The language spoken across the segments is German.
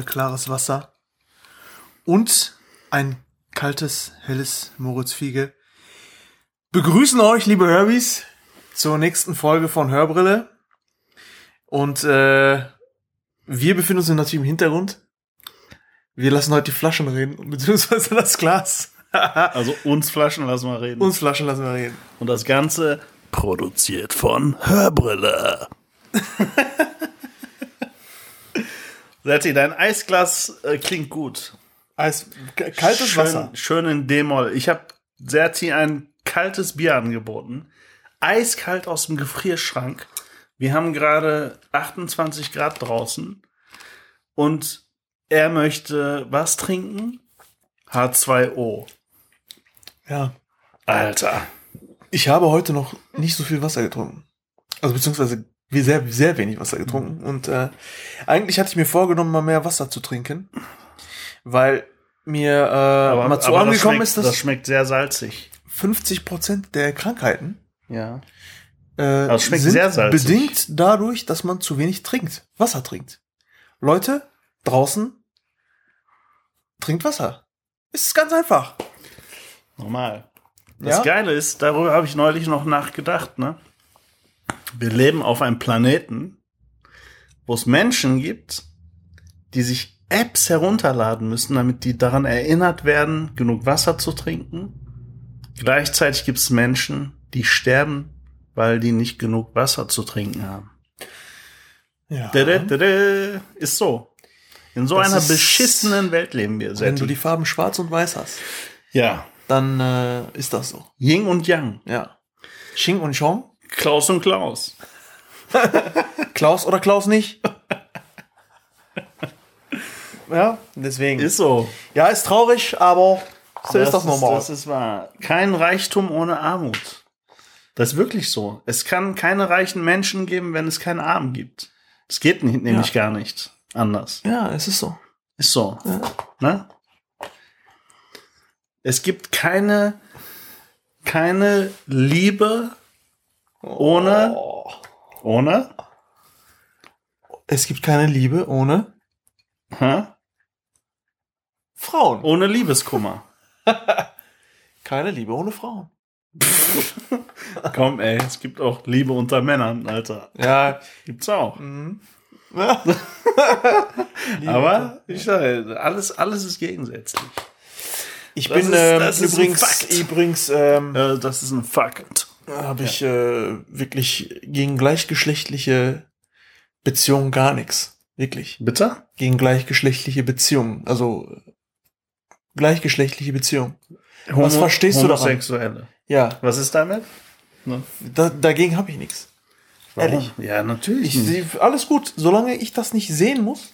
kristallklares Wasser und ein kaltes, helles Moritzfiege begrüßen euch, liebe Herbies, zur nächsten Folge von Hörbrille. Und äh, wir befinden uns natürlich im Hintergrund. Wir lassen heute die Flaschen reden, beziehungsweise das Glas. Also uns Flaschen lassen wir reden. Uns Flaschen lassen wir reden. Und das Ganze produziert von Hörbrille. Serti, dein Eisglas äh, klingt gut. Eis, kaltes schön, Wasser. Schön in D-Moll. Ich habe Serti ein kaltes Bier angeboten. Eiskalt aus dem Gefrierschrank. Wir haben gerade 28 Grad draußen. Und er möchte was trinken? H2O. Ja. Alter. Ich habe heute noch nicht so viel Wasser getrunken. Also beziehungsweise wie sehr, sehr wenig Wasser getrunken. Und äh, eigentlich hatte ich mir vorgenommen, mal mehr Wasser zu trinken. Weil mir äh, mal zu angekommen schmeckt, ist, dass das schmeckt sehr salzig. 50 Prozent der Krankheiten Ja. äh, Das schmeckt sind sehr salzig. bedingt dadurch, dass man zu wenig trinkt, Wasser trinkt. Leute draußen trinkt Wasser. Ist ganz einfach. Normal. Das Ja? Geile ist, darüber habe ich neulich noch nachgedacht, ne? Wir leben auf einem Planeten, wo es Menschen gibt, die sich Apps herunterladen müssen, damit die daran erinnert werden, genug Wasser zu trinken. Gleichzeitig gibt es Menschen, die sterben, weil die nicht genug Wasser zu trinken haben. Ja. Dada, dada, Ist so. In so Das einer beschissenen Welt leben wir. Wenn du die Farben schwarz und weiß hast, ja. dann äh, ist das so. Yin und Yang. Ja. Xing und Chong. Klaus und Klaus. Klaus oder Klaus nicht? ja, deswegen. Ist so. ja, ist traurig, aber so ist das normal. das ist wahr. Kein Reichtum ohne Armut. Das ist wirklich so. Es kann keine reichen Menschen geben, wenn es keine Armen gibt. Es geht nicht, nämlich gar nicht anders. ja, es ist so. Ist so. Ne? Es gibt keine, keine Liebe ohne, Oh. ohne, Es gibt keine Liebe ohne hä? Frauen. ohne Liebeskummer. Keine Liebe ohne Frauen. Komm, ey, es gibt auch Liebe unter Männern, Alter. Ja. Gibt's auch. Mhm. Aber ich sage, alles, alles ist gegensätzlich. ich Das bin ist- ähm, das ist ein übrigens, Fakt. übrigens ähm, Äh, das ist ein Fakt. Habe ich äh, wirklich gegen gleichgeschlechtliche Beziehungen gar nichts. Wirklich. Bitte? Gegen gleichgeschlechtliche Beziehungen. Also gleichgeschlechtliche Beziehungen. Was verstehst du daran? Homosexuelle. Ja, Was ist damit? Ne? da, dagegen habe ich nichts. Ehrlich. Ja, natürlich. Ich, alles gut, solange ich das nicht sehen muss.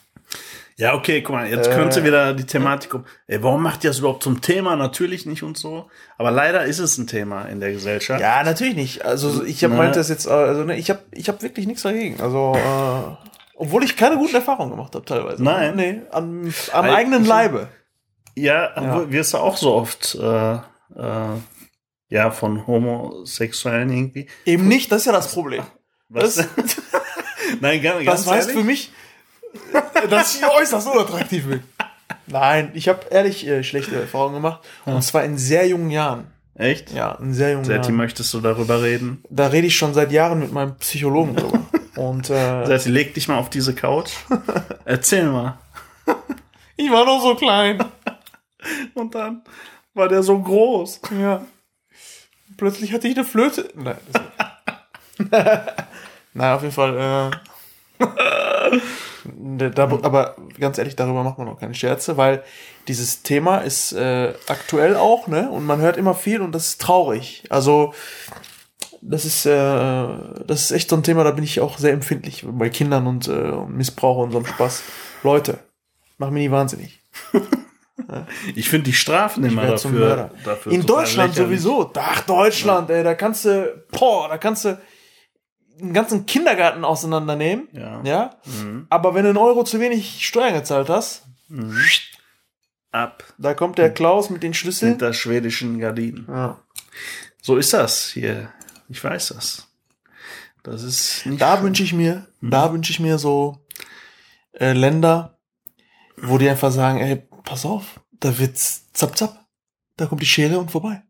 Ja, okay, guck mal, jetzt Äh, könnte wieder die Thematik um. Ey, warum macht ihr das überhaupt zum Thema? Natürlich nicht und so. Aber leider ist es ein Thema in der Gesellschaft. Ja, natürlich nicht. Also ich habe Na. meint das jetzt, also ne, ich habe ich hab wirklich nichts dagegen. Also äh, obwohl ich keine guten Erfahrungen gemacht habe teilweise. Nein. Nee, am, am Weil eigenen Leibe. Ja, obwohl wirst du auch so oft äh, äh, ja von Homosexuellen irgendwie. Eben nicht, das ist ja das Problem. Was? Das, Nein, ganz, das ganz heißt für mich, dass ich äußerst unattraktiv bin. Nein, ich habe ehrlich äh, schlechte Erfahrungen gemacht. Und zwar in sehr jungen Jahren. Echt? Ja, in sehr jungen Serti, Jahren. möchtest du darüber reden? Da rede ich schon seit Jahren mit meinem Psychologen drüber. Und äh, Serti, leg dich mal auf diese Couch. Erzähl mal. ich war noch so klein. Und dann war der so groß. Ja. Plötzlich hatte ich eine Flöte. Nein. Das Nein, auf jeden Fall. Äh, da, da, aber ganz ehrlich, darüber macht man auch keine Scherze, weil dieses Thema ist äh, aktuell auch, ne? Und man hört immer viel und das ist traurig. Also das ist, äh, das ist echt so ein Thema, da bin ich auch sehr empfindlich bei Kindern und, äh, und Missbrauch und so einem Spaß. Leute, mach mich nie wahnsinnig. Ich finde die Strafen immer dafür, dafür In Deutschland lächerlich. sowieso. Ach, Deutschland, ey, da kannst du, boah, da kannst du einen ganzen Kindergarten auseinandernehmen. Ja. Ja. Mhm. Aber wenn du einen Euro zu wenig Steuern gezahlt hast, Ab da kommt der Klaus mit den Schlüsseln. hinter schwedischen Gardinen. Ja. So ist das hier. Ich weiß das. Das ist nicht. Da wünsche ich mir, Mhm. da wünsche ich mir so äh, Länder, wo die einfach sagen, ey, pass auf, da wird's zapp zapp. Da kommt die Schere und vorbei.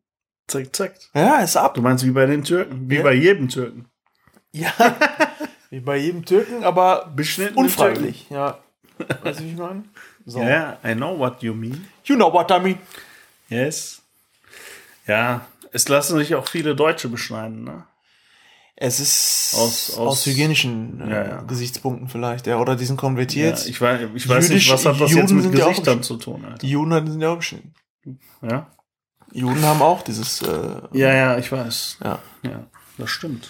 Zack, zack. Ja, ist ab. Du meinst wie bei den Türken? Wie Ja. bei jedem Türken. Ja. Wie bei jedem Türken, aber Beschnitten unfreiwillig. Ja. Weißt du, wie ich meine? So. Ja, yeah, I know what you mean. You know what I mean. Yes. Ja, es lassen sich auch viele Deutsche beschneiden, ne? Es ist Aus- aus, aus- hygienischen äh, Ja, ja. Gesichtspunkten vielleicht, ja. Oder die sind Ja, konvertiert. ich weiß, ich weiß Jüdisch- nicht, was hat das Juden jetzt mit ja Gesichtern zu tun, Alter. die Juden sind ja auch beschnitten. Ja? Juden haben auch dieses, äh, ja, ja, ich weiß. ja. Ja, das stimmt.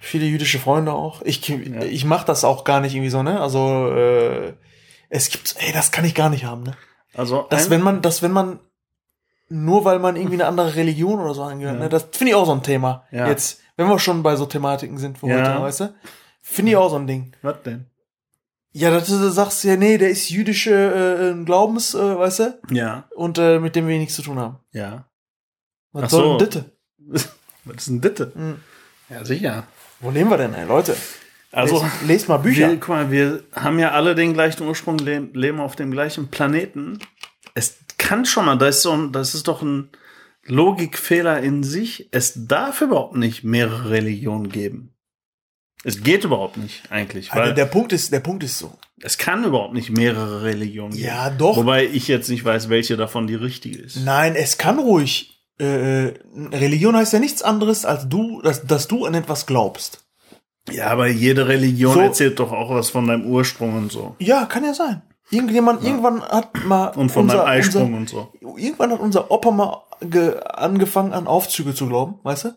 Viele jüdische Freunde auch. Ich, ich mach das auch gar nicht irgendwie so, ne? Also, äh, es gibt, ey, das kann ich gar nicht haben, ne? Also, Dass wenn man, dass wenn man, nur weil man irgendwie eine andere Religion oder so angehört, Ja. ne? Das finde ich auch so ein Thema. Ja. Jetzt, wenn wir schon bei so Thematiken sind für Ja. heute, weißt du? Finde ich auch so ein Ding. was denn? Ja, dass du sagst, ja, nee, der ist jüdische äh, Glaubens, äh, weißt du? Ja, Und äh, mit dem wir nichts zu tun haben. ja. Was Ach soll so. denn Ditte? Was ist denn Ditte? Hm. Ja, sicher. Wo leben wir denn, ey, Leute? Also, lest, lest mal Bücher. wir, guck mal, wir haben ja alle den gleichen Ursprung, le leben auf dem gleichen Planeten. Es kann schon mal, das ist, so ein, das ist doch ein Logikfehler in sich. Es darf überhaupt nicht mehrere Religionen geben. Es geht überhaupt nicht, eigentlich. Weil Also der Punkt ist, der Punkt ist so. es kann überhaupt nicht mehrere Religionen geben. Ja, doch. Wobei ich jetzt nicht weiß, welche davon die richtige ist. Nein, es kann ruhig. Äh, Religion heißt ja nichts anderes, als du, dass, dass du an etwas glaubst. Ja, aber jede Religion So- erzählt doch auch was von deinem Ursprung und so. Ja, kann ja sein. Irgendjemand, irgendwann hat mal Und von deinem Eisprung und so. Unser, irgendwann hat unser Opa mal ge, angefangen an Aufzüge zu glauben, weißt du?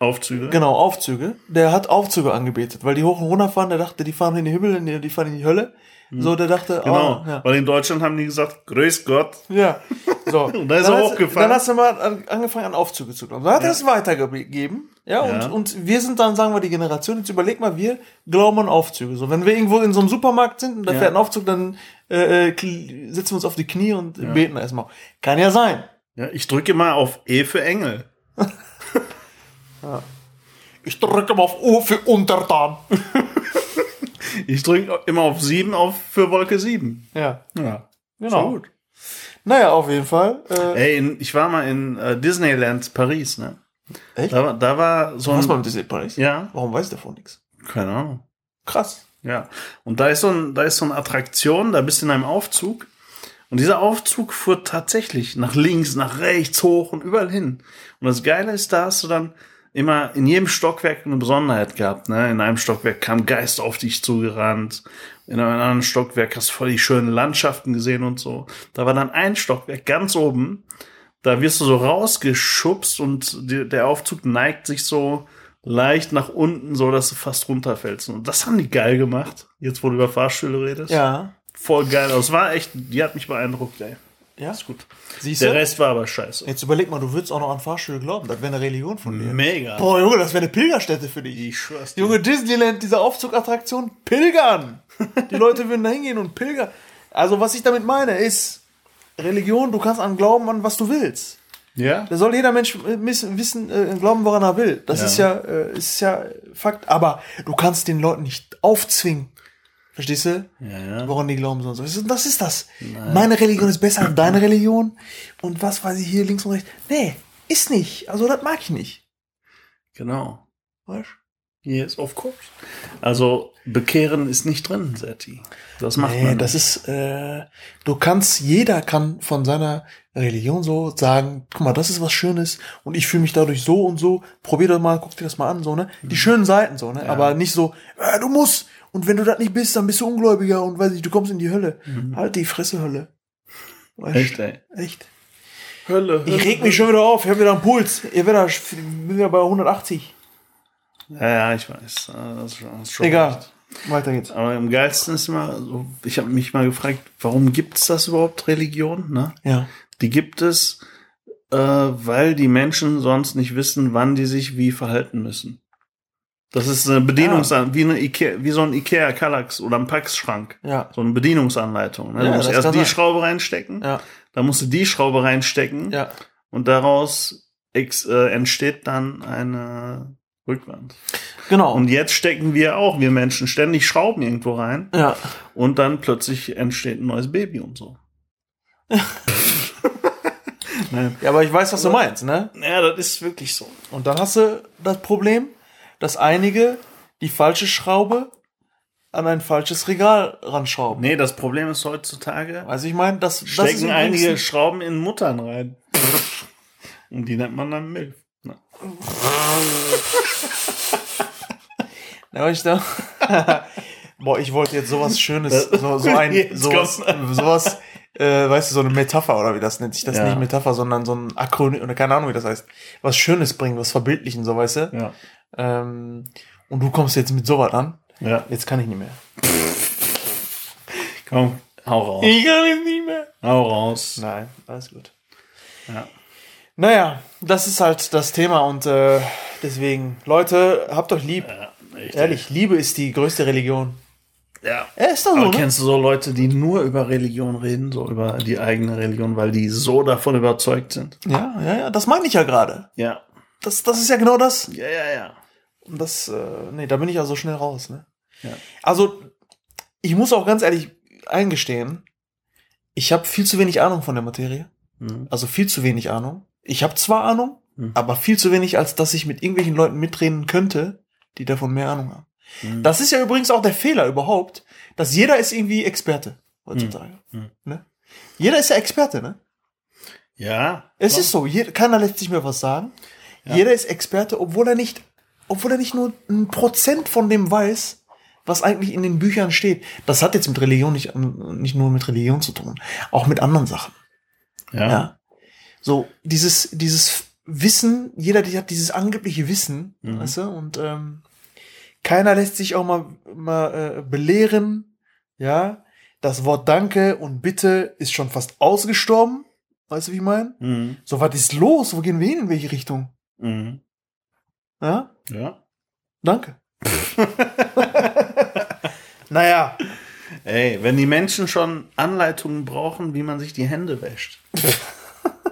Aufzüge. Genau, Aufzüge. Der hat Aufzüge angebetet, weil die hoch und runter fahren, der dachte, die fahren in den Himmel, die fahren in die Hölle. So, der dachte, Genau. oh, ja. Weil in Deutschland haben die gesagt, grüß Gott. Ja, so. Und da ist dann er hochgefahren. Dann hast du mal an, angefangen an Aufzüge zu glauben. Dann hat er es weitergegeben. Ja, Ja. Und, und wir sind dann, sagen wir, die Generation, jetzt überleg mal, wir glauben an Aufzüge. So, wenn wir irgendwo in so einem Supermarkt sind und da Ja. fährt ein Aufzug, dann äh, äh, setzen wir uns auf die Knie und beten erstmal. Kann ja sein. Ja, ich drücke mal auf E für Engel. Ich drücke mal auf O für Untertan. Ich drücke immer auf 7 auf für Wolke 7. Ja, Ja. genau. Schon gut. Naja, auf jeden Fall. Äh, Ey, ich war mal in äh, Disneyland Paris, ne? Echt? Da, war- da war so Was ein. mal mit Disney Paris? Ja, Warum weiß der davon nichts? keine Ahnung. Krass. Ja. Und da ist so ein, da ist so eine Attraktion, da bist du in einem Aufzug. Und dieser Aufzug fuhr tatsächlich nach links, nach rechts, hoch und überall hin. Und das Geile ist, da hast du dann immer in jedem Stockwerk eine Besonderheit gehabt. Ne? In einem Stockwerk kam Geist auf dich zugerannt. In einem anderen Stockwerk hast du voll die schönen Landschaften gesehen und so. Da war dann ein Stockwerk ganz oben. Da wirst du so rausgeschubst und die, der Aufzug neigt sich so leicht nach unten, so dass du fast runterfällst. Und das haben die geil gemacht. Jetzt, wo du über Fahrstühle redest. Ja. Voll geil. Das war echt, die hat mich beeindruckt, ey. Ja. Ist gut. Siehst Der du? Rest war aber scheiße. Jetzt überleg mal, du würdest auch noch an Fahrstühle glauben. Das wäre eine Religion von dir. Mega. Boah, Junge, das wäre eine Pilgerstätte für dich. Ich schwör's dir. Junge, Disneyland, diese Aufzugattraktion, pilgern. Die Leute würden da hingehen und pilgern. Also, was ich damit meine, ist, Religion, du kannst an glauben, an was du willst. Ja? Da soll jeder Mensch wissen, äh, glauben, woran er will. Das Ja. ist ja, äh, ist ja Fakt. Aber du kannst den Leuten nicht aufzwingen. Verstehst du? Ja, ja. Woran die glauben sollen. Das ist- Das ist das. Meine Religion ist besser als deine Religion. Und was weiß ich hier links und rechts. Nee, ist nicht. Also, das mag ich nicht. Genau. Weißt? Yes, of course. Also, bekehren ist nicht drin, Setti. Das macht Nee, man. das nicht. ist, äh, du kannst, jeder kann von seiner Religion so sagen, guck mal, das ist was Schönes und ich fühle mich dadurch so und so, probier doch mal, guck dir das mal an, so, ne? Die schönen Seiten, so, ne? Aber nicht so, äh, du musst, und wenn du das nicht bist, dann bist du Ungläubiger und weiß ich, du kommst in die Hölle. Halt die Fresse, Hölle. Weißt? Echt, ey. Echt. Hölle, Hölle. Ich reg mich schon wieder auf, ich hab wieder einen Puls. Ihr werdet bin wieder bei 180. Ja, ja, ich weiß. Das ist schon, das ist schon Egal. recht. Weiter geht's. Aber am geilsten ist immer, so, ich habe mich mal gefragt, warum gibt es das überhaupt, Religion? Ne? Ja. Die gibt es, äh, weil die Menschen sonst nicht wissen, wann die sich wie verhalten müssen. Das ist eine Bedienungsanleitung, wie, eine Ikea, wie so ein Ikea Kallax oder ein Pax-Schrank. Ja. So eine Bedienungsanleitung. Ne? Ja, du musst erst die sein. Schraube reinstecken, Ja. dann musst du die Schraube reinstecken Ja. und daraus ex, äh, entsteht dann eine rückwärts. Genau. Und jetzt stecken wir auch, wir Menschen, ständig Schrauben irgendwo rein ja. und dann plötzlich entsteht ein neues Baby und so. Ja, aber ich weiß, was du meinst, ne? Ja, das ist wirklich so. Und dann hast du das Problem, dass einige die falsche Schraube an ein falsches Regal ranschrauben. Nee, das Problem ist heutzutage, Also ich meine, das, das stecken übrigens einige ein- Schrauben in Muttern rein. und die nennt man dann Milf. Na. Ich da, Boah, ich wollte jetzt sowas Schönes, Das- so, so ein, sowas, sowas, äh, weißt du, so eine Metapher oder wie das nennt sich das Ja. nicht Metapher, sondern so ein Akronym oder keine Ahnung, wie das heißt. Was Schönes bringen, was verbildlichen, so weißt du. Ja. Ähm, und du kommst jetzt mit sowas an. Ja. Jetzt kann ich nicht mehr. Komm, hau raus. Ich kann jetzt nicht mehr. Hau raus. Nein, alles gut. Ja. Naja, das ist halt das Thema und äh, deswegen, Leute, habt euch lieb. Ja. Ehrlich, Liebe ist die größte Religion. Ja. Ja, ist doch so, Aber ne? kennst du so Leute, die nur über Religion reden, so über die eigene Religion, weil die so davon überzeugt sind? Ja, ja, ja, das meine ich ja gerade. Ja. Das, das ist ja genau das. Ja, ja, ja. Und das, äh, nee, da bin ich ja so schnell raus, ne? Ja. Also, ich muss auch ganz ehrlich eingestehen, ich habe viel zu wenig Ahnung von der Materie. Mhm. Also viel zu wenig Ahnung. Ich habe zwar Ahnung, Mhm. aber viel zu wenig, als dass ich mit irgendwelchen Leuten mitreden könnte, die davon mehr Ahnung haben. Mhm. Das ist ja übrigens auch der Fehler überhaupt, dass jeder ist irgendwie Experte heutzutage. Mhm. Ne? Jeder ist ja Experte, ne? ja. Es Ja. ist so, jeder, keiner lässt sich mehr was sagen. Ja. Jeder ist Experte, obwohl er nicht, obwohl er nicht nur ein Prozent von dem weiß, was eigentlich in den Büchern steht. Das hat jetzt mit Religion nicht, nicht nur mit Religion zu tun, auch mit anderen Sachen. Ja. Ja. So, dieses, dieses Wissen, jeder hat dieses angebliche Wissen, Mhm. weißt du, und ähm, keiner lässt sich auch mal, mal äh, belehren, ja. Das Wort Danke und Bitte ist schon fast ausgestorben, weißt du, wie ich meine? Mhm. So, was ist los? Wo gehen wir hin? In welche Richtung? Mhm. Ja, Ja. danke. naja, Ey, wenn die Menschen schon Anleitungen brauchen, wie man sich die Hände wäscht.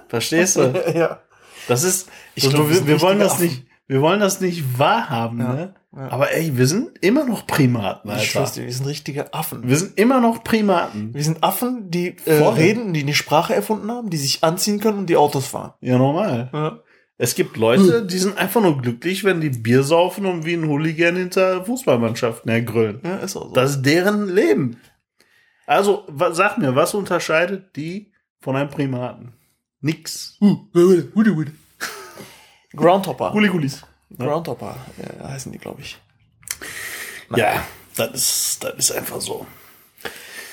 Verstehst du? ja. Das ist, Ich so, glaub, wir wir, wollen das nicht, wir wollen das nicht wahrhaben, Ja, ne? ja. Aber ey, wir sind immer noch Primaten, Ich Alter. schwör's dir, wir sind richtige Affen. Wir sind immer noch Primaten. Wir sind Affen, die äh, reden, die eine Sprache erfunden haben, die sich anziehen können und die Autos fahren. Ja, normal. Ja. Es gibt Leute, die sind einfach nur glücklich, wenn die Bier saufen und wie ein Hooligan hinter Fußballmannschaften hergrölen. Ja, ist auch so. Das ist deren Leben. Also, wa- sag mir, was unterscheidet die von einem Primaten? Nix. Groundhopper. Huligulis. Groundhopper ja, heißen die, glaube ich. Ja, das ist, das ist einfach so.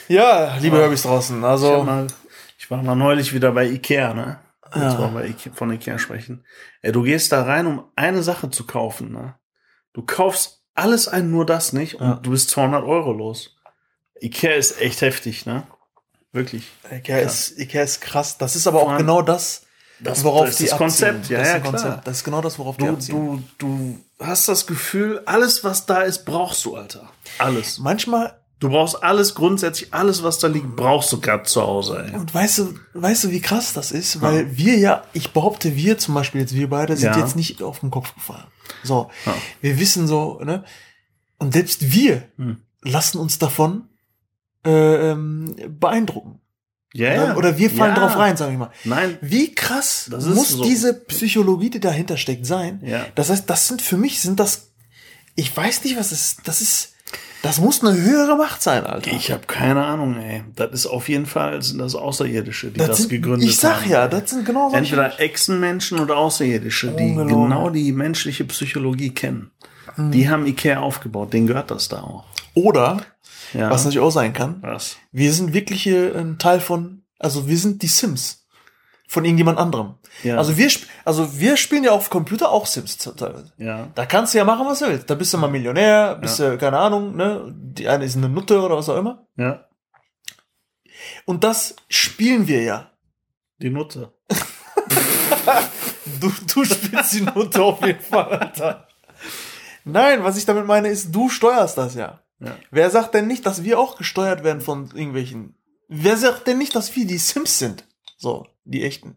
Ja, liebe Herbys draußen. Ich, Also, mal, ich war mal neulich wieder bei Ikea, ne? Jetzt Ja. wollen wir Ikea, von Ikea sprechen. Ey, du gehst da rein, um eine Sache zu kaufen, ne? Du kaufst alles ein, nur das nicht und Ja. du bist 200 Euro los. Ikea ist echt heftig, ne? Wirklich. Ikea ist, Ikea ist krass. Das ist aber auch genau das, Das, worauf das die ist das. Konzept, ja, das ist ja, klar. Konzept. Das ist genau das, worauf die Du, abziehen. du, du hast das Gefühl, alles, was da ist, brauchst du, Alter. Alles. Manchmal, Du brauchst alles, grundsätzlich alles, was da liegt, brauchst du gerade zu Hause, ey. und weißt du, weißt du, wie krass das ist? Weil wir ja, ich behaupte, wir zum Beispiel jetzt, wir beide sind Ja. jetzt nicht auf den Kopf gefallen. So, Ja. wir wissen so, ne? Und selbst wir Hm. lassen uns davon äh, ähm, beeindrucken. Ja, Oder wir fallen ja. drauf rein, sag ich mal. Nein, Wie krass Das muss so. diese Psychologie, die dahinter steckt, sein? Ja. Das heißt, das sind für mich sind das, ich weiß nicht, was das ist. Das ist, das muss eine höhere Macht sein, Alter. ich habe keine Ahnung, ey. Das ist auf jeden Fall, sind das Außerirdische, die das, sind, gegründet Ich sag haben. ja, das sind genau solche. Entweder Echsenmenschen oder Außerirdische, die Ungelogen. genau die menschliche Psychologie kennen. Hm. Die haben Ikea aufgebaut, denen gehört das da auch. Oder, Ja. was natürlich auch sein kann, Was? wir sind wirklich hier ein Teil von, also wir sind die Sims. Von irgendjemand anderem. Ja. Also wir, also wir spielen ja auf Computer auch Sims teilweise. Ja. Da kannst du ja machen, was du willst. Da bist du mal Millionär, bist du, keine Ahnung, ne? Die eine ist eine Nutte oder was auch immer. Ja. Und das spielen wir ja. Die Nutte. Du, du spielst die Nutte auf jeden Fall, Alter. Nein, was ich damit meine, ist, du steuerst das ja. Ja. Wer sagt denn nicht, dass wir auch gesteuert werden von irgendwelchen? Wer sagt denn nicht, dass wir die Sims sind? So, die echten.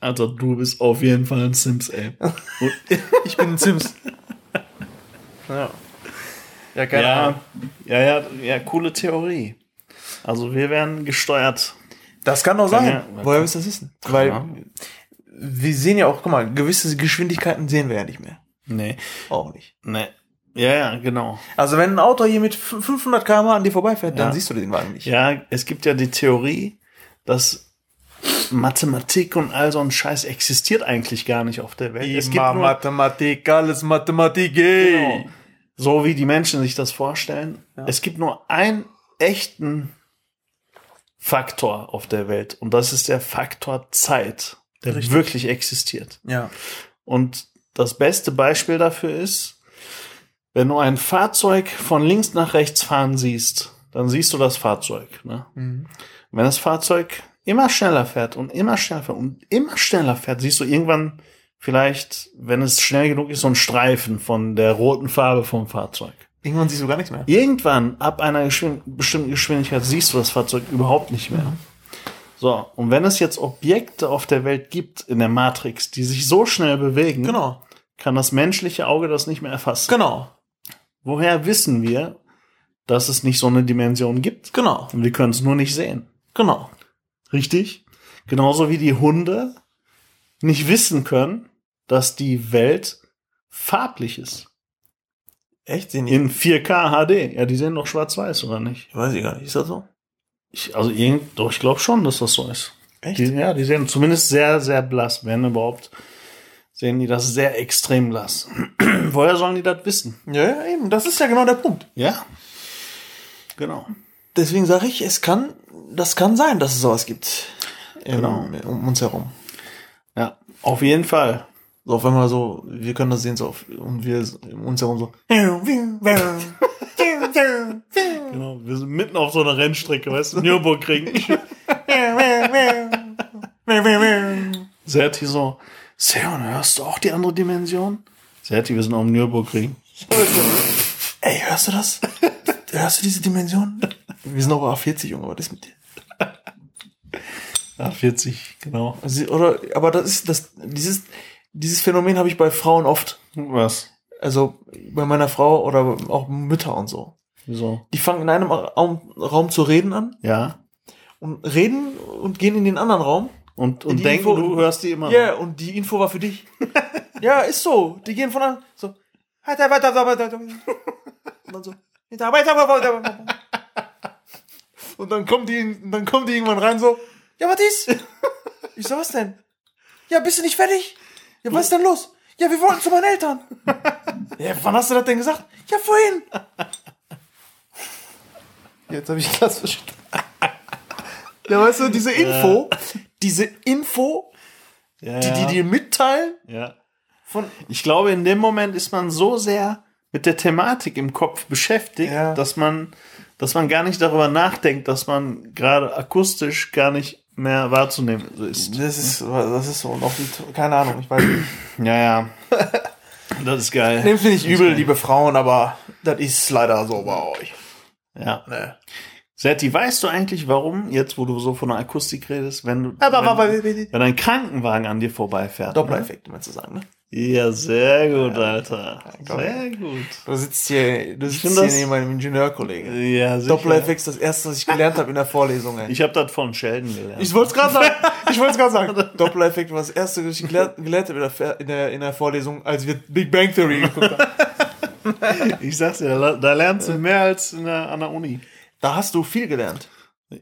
Also du bist auf jeden Fall ein Sims, ey. Und Ich bin ein Sims. Ja. Ja, keine Ja, Ahnung. ja, ja, ja, coole Theorie. Also wir werden gesteuert. Das kann doch sein. ja- Woher willst du das wissen? Weil Ahnung. wir sehen ja auch, guck mal, gewisse Geschwindigkeiten sehen wir ja nicht mehr. Nee, Auch nicht. nee. Ja, ja, genau. Also wenn ein Auto hier mit 500 km an dir vorbeifährt, dann Ja. siehst du den Wagen nicht. Ja, es gibt ja die Theorie, dass Mathematik und all so ein Scheiß existiert eigentlich gar nicht auf der Welt. es gibt Immer nur, Mathematik, alles Mathematik. ey. Genau. So wie die Menschen sich das vorstellen. Es gibt nur einen echten Faktor auf der Welt und das ist der Faktor Zeit, der Richtig. wirklich existiert. Ja. Und das beste Beispiel dafür ist, wenn du ein Fahrzeug von links nach rechts fahren siehst, dann siehst du das Fahrzeug. Ne? Mhm. Wenn das Fahrzeug immer schneller fährt und immer schneller fährt und immer schneller fährt, siehst du irgendwann vielleicht, wenn es schnell genug ist, so einen Streifen von der roten Farbe vom Fahrzeug. Irgendwann siehst du gar nichts mehr. Irgendwann, ab einer geschwind bestimmten Geschwindigkeit, siehst du das Fahrzeug überhaupt nicht mehr. So, und wenn es jetzt Objekte auf der Welt gibt in der Matrix, die sich so schnell bewegen, Genau. kann das menschliche Auge das nicht mehr erfassen. Genau. Woher wissen wir, dass es nicht so eine Dimension gibt? Genau. Und wir können es nur nicht sehen. Genau. Richtig? Genauso wie die Hunde nicht wissen können, dass die Welt farblich ist. Echt? In 4K HD. Ja, die sehen doch schwarz-weiß, oder nicht? Weiß ich gar nicht. Ist das so? Ich, also irgend, doch, ich glaube schon, dass das so ist. Echt? Die, ja, die sehen zumindest sehr, sehr blass. Wenn überhaupt, sehen die das sehr extrem blass. Woher sollen die das wissen? Ja, ja, eben. Das ist ja genau der Punkt. Ja. Genau. Deswegen sage ich, es kann, das kann sein, dass es sowas gibt. Im, Genau. Um uns herum. Ja, auf jeden Fall. So auf einmal so, wir können das sehen, so auf, und wir um uns herum so. Genau. Wir sind mitten auf so einer Rennstrecke, weißt du? Nürburgring. Serti so, Seon, hörst du auch die andere Dimension? Serti, wir sind auf dem Nürburgring. Ey, hörst du das? hörst du diese Dimension? Wir sind aber A40, Junge, was ist mit dir? Ah, 40, genau. Also, oder, aber das ist, das, dieses, dieses Phänomen habe ich bei Frauen oft. Was? Also bei meiner Frau oder auch Mütter und so. Wieso? Die fangen in einem Raum, Raum zu reden an Ja. und reden und gehen in den anderen Raum. Und, und Die denken, Info- du hörst die immer. Ja, yeah, und die Info war für dich. ja, ist so. Die gehen von an, so. Und dann so. Und dann kommen die, dann kommen die irgendwann rein so. Ja, was ist? Ich so, was denn? Ja, bist du nicht fertig? Ja, was ist denn los? Ja, wir wollten zu meinen Eltern. ja, wann hast du das denn gesagt? Ja, vorhin. Jetzt habe ich das verstanden. Ja, weißt du, diese Info, diese Info, ja, die die dir mitteilen, ja. von, Ich glaube, in dem Moment ist man so sehr mit der Thematik im Kopf beschäftigt, Ja. dass man, dass man gar nicht darüber nachdenkt, dass man gerade akustisch gar nicht mehr wahrzunehmen ist. das ist, das ist so, und auch die, keine Ahnung, ich weiß nicht. Ja, ja. Das ist geil. Nehmt mir nicht übel, liebe Frauen, aber das ist leider so bei euch. Ja. Ne. Serti, weißt du eigentlich, warum, jetzt wo du so von der Akustik redest, wenn du Aber, wenn, aber, wenn ein Krankenwagen an dir vorbeifährt? Doppler-Effekt, um mal zu sagen, ne? Ja, sehr gut, Alter. komm. Sehr gut. Du sitzt hier, du sitzt hier neben meinem Ingenieurkollegen. Ja, sicher. Doppler-Effekt ist das erste, was ich gelernt habe in der Vorlesung, ey. Ich habe das von Sheldon gelernt. Ich wollte es gerade sagen. Ich wollte es gerade sagen. Doppler-Effekt war das erste, was ich gelernt, gelernt habe in der, Fer- in, der, in der Vorlesung, als wir Big Bang Theory geguckt haben. Ich sag's dir, da, da lernst du mehr als in der, an der Uni. Da hast du viel gelernt.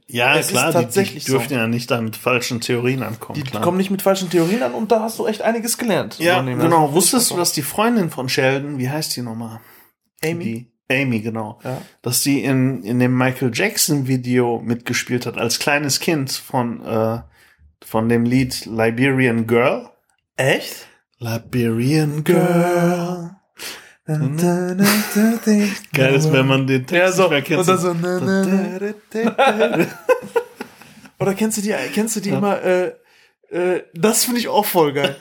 Ja, Es klar, die, tatsächlich die dürfen so. ja nicht da mit falschen Theorien ankommen. Die klar. kommen nicht mit falschen Theorien an und da hast du echt einiges gelernt. ja, genau. Wusstest du, dass die Freundin von Sheldon, wie heißt die nochmal? Amy? Die, Amy, genau. Ja. Dass die in, in dem Michael Jackson Video mitgespielt hat, als kleines Kind von, äh, von dem Lied Liberian Girl. Echt? Liberian Girl. Geil ist, wenn man den Text Ja, so. nicht kennt. So. Oder kennst du die, kennst du die immer, äh, äh, das finde ich auch voll geil.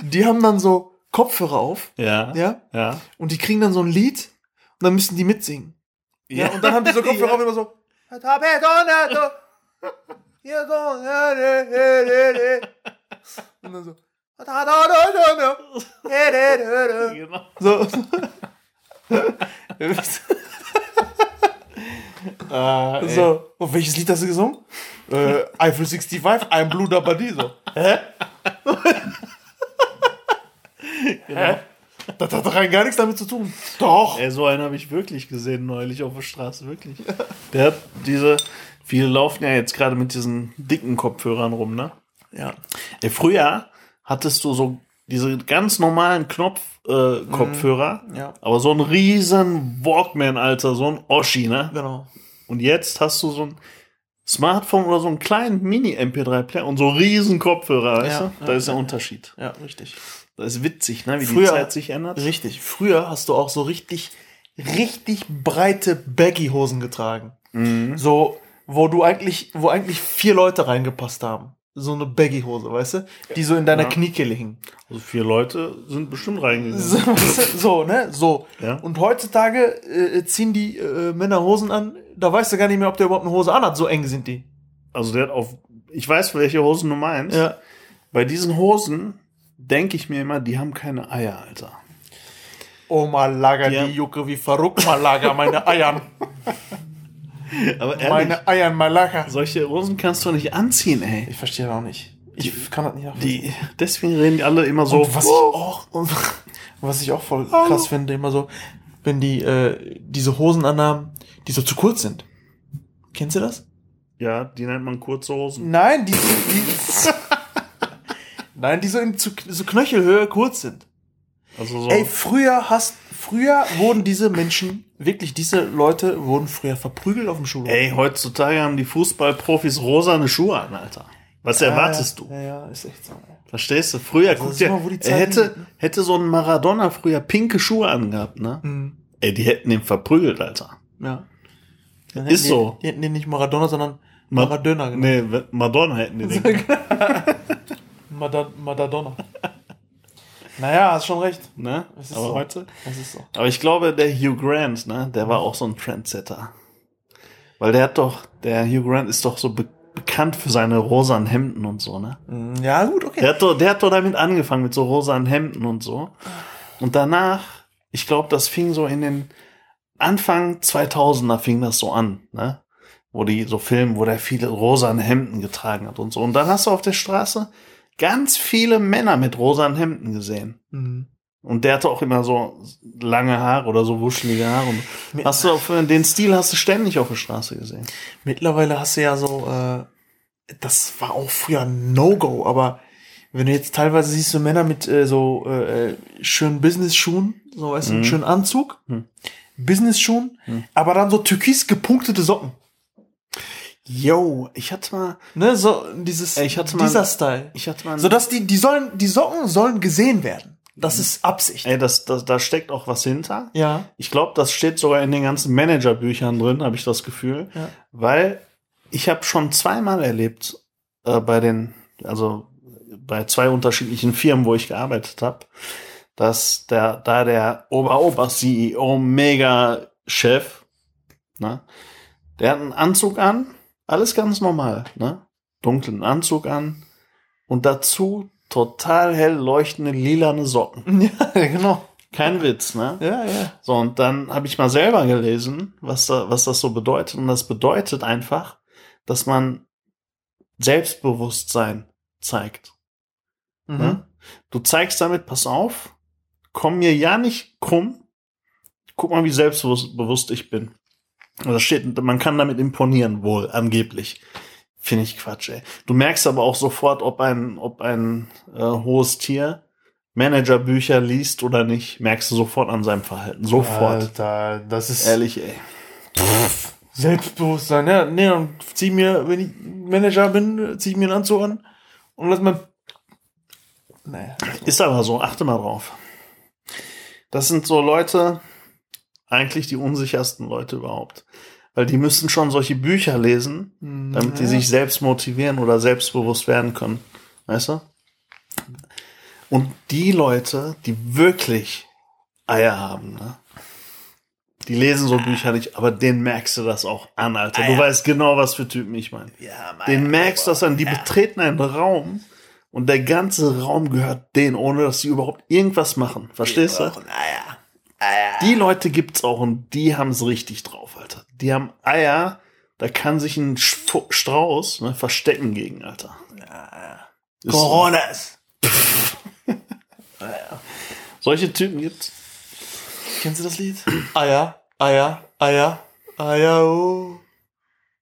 Die haben dann so Kopfhörer auf, ja, ja, ja. und die kriegen dann so ein Lied und dann müssen die mitsingen. Ja, und dann haben die so Kopfhörer auf und immer so. Und dann so. Genau. So. Ah, so, und welches Lied hast du gesungen? Äh, Eiffel 65, I'm Blue Dabadi. So, hä? Hä? Das hat doch rein gar nichts damit zu tun. Doch. Ey, so einen habe ich wirklich gesehen neulich auf der Straße, wirklich. Der hat diese, viele laufen ja jetzt gerade mit diesen dicken Kopfhörern rum, ne? Ja. Ey, früher hattest du so diese ganz normalen Knopf-Kopfhörer, äh, Kopfhörer, Ja. aber so ein riesen Walkman, Alter, so ein Oschi, ne? Genau. Und jetzt hast du so ein Smartphone oder so einen kleinen Mini-MP3-Player und so riesen Kopfhörer, weißt Ja, du? Da ja, ist der Unterschied. Ja, richtig. Das ist witzig, ne? Wie die Früher- Zeit sich ändert. Richtig. Früher hast du auch so richtig, richtig breite Baggy-Hosen getragen. Mhm. So, wo du eigentlich, wo eigentlich vier Leute reingepasst haben. So eine Baggy-Hose, weißt du? Die so in deiner Ja. Kniekehle hingen. Also vier Leute sind bestimmt reingegangen. So, so, ne? So. Ja. Und heutzutage äh, ziehen die äh, Männer Hosen an, da weißt du gar nicht mehr, ob der überhaupt eine Hose anhat. So eng sind die. Also der hat auf, ich weiß, welche Hosen du meinst. Ja. Bei diesen Hosen denke ich mir immer, die haben keine Eier, Alter. Oh, Malaga, Ja. die Jucke wie verrückt, Malaga, meine Eiern. Aber ehrlich, Meine Eiern, Malaga. solche Hosen kannst du nicht anziehen, ey. Ich verstehe das auch nicht. Ich kann das nicht nachvollziehen. Die, deswegen reden die alle immer so. Und was ich auch, und was ich auch voll krass finde, immer so, wenn die äh, diese Hosen anhaben, die so zu kurz sind. Kennst du das? ja, die nennt man kurze Hosen. Nein, die, die Nein, die so in zu, so Knöchelhöhe kurz sind. Also so. Ey, früher hast früher wurden diese Menschen, wirklich diese Leute wurden früher verprügelt auf dem Schulhof. Ey, heutzutage haben die Fußballprofis rosane Schuhe an, Alter. Was erwartest du? Ja, ja, ist echt so. ey. Verstehst du? Früher, guck ist dir, die er Zeit hätte, hingeht, ne? hätte so ein Maradona früher pinke Schuhe angehabt, ne? Mhm. Ey, die hätten ihn verprügelt, Alter. Ja. Dann Ist so. Die, hätten den nicht Maradona, sondern Ma- Maradona genannt. Nee, Madonna hätten die den. Mada- Madadonna. Naja, hast schon recht. ne? Es ist Aber so. heute? Das ist so. Aber ich glaube, der Hugh Grant, ne, der war auch so ein Trendsetter. Weil der hat doch, der Hugh Grant ist doch so be bekannt für seine rosanen Hemden und so, ne? Mm, Ja, gut, okay. Der hat doch, der hat doch damit angefangen, mit so rosanen Hemden und so. Und danach, ich glaube, das fing so in den Anfang 2000er fing das so an, ne? Wo die so filmen, wo der viele rosane Hemden getragen hat und so. Und dann hast du auf der Straße ganz viele Männer mit rosanen Hemden gesehen. Mhm. Und der hatte auch immer so lange Haare oder so wuschelige Haare. Und hast du auf, den Stil hast du ständig auf der Straße gesehen. Mittlerweile hast du ja so, äh, das war auch früher ein No-Go, aber wenn du jetzt teilweise siehst, so Männer mit äh, so äh, äh, schönen Business-Schuhen, so weißt du, einen schönen Anzug, Mhm. Business-Schuhen, aber dann so türkis gepunktete Socken. Yo, ich hatte mal, Ne, so dieses, ich hatte mal- dieser Style. ich hatte mal, So dass die, die sollen, die Socken sollen gesehen werden. Das ist Absicht. ey, das, das, da steckt auch was hinter. Ja. Ich glaube, das steht sogar in den ganzen Managerbüchern drin, habe ich das Gefühl. Ja. Weil ich habe schon zweimal erlebt äh, bei den, also bei zwei unterschiedlichen Firmen, wo ich gearbeitet habe, dass der, da der Ober-Ober-CEO, Mega-Chef, ne, der hat einen Anzug an, alles ganz normal, ne, dunklen Anzug an und dazu total hell leuchtende lilane Socken. Ja, genau. Kein Witz, ne? Ja, ja. So, und dann habe ich mal selber gelesen, was, da, was das so bedeutet. Und das bedeutet einfach, dass man Selbstbewusstsein zeigt. Mhm. Ne? Du zeigst damit, pass auf, komm mir ja nicht krumm. Guck mal, wie selbstbewusst bewusst ich bin. Und da steht, man kann damit imponieren, wohl, angeblich. Finde ich Quatsch, ey. Du merkst aber auch sofort, ob ein, ob ein äh, hohes Tier Managerbücher liest oder nicht, merkst du sofort an seinem Verhalten. Sofort. Alter, das ist Ehrlich, ey. Selbstbewusstsein. Ja, nee, dann zieh mir, wenn ich Manager bin, zieh ich mir einen Anzug an und lass mal. Naja. Ist aber so, achte mal drauf. Das sind so Leute, eigentlich die unsichersten Leute überhaupt. Weil die müssen schon solche Bücher lesen, damit die Ja. sich selbst motivieren oder selbstbewusst werden können. Weißt du? Und die Leute, die wirklich Eier haben, ne? Die lesen so Bücher nicht, aber denen merkst du das auch an, Alter. Du Eier. weißt genau, was für Typen ich meine. Ja, Den merkst du das an, die betreten einen Raum und der ganze Raum gehört denen, ohne dass sie überhaupt irgendwas machen. Verstehst du? Naja. Die Leute gibt's auch und die haben's richtig drauf, Alter. Die haben Eier, da kann sich ein Sch- Strauß ne, verstecken gegen, Alter. Ist- Coronas. Solche Typen gibt's. Kennst du das Lied? Eier, Eier, Eier, Eier, oh.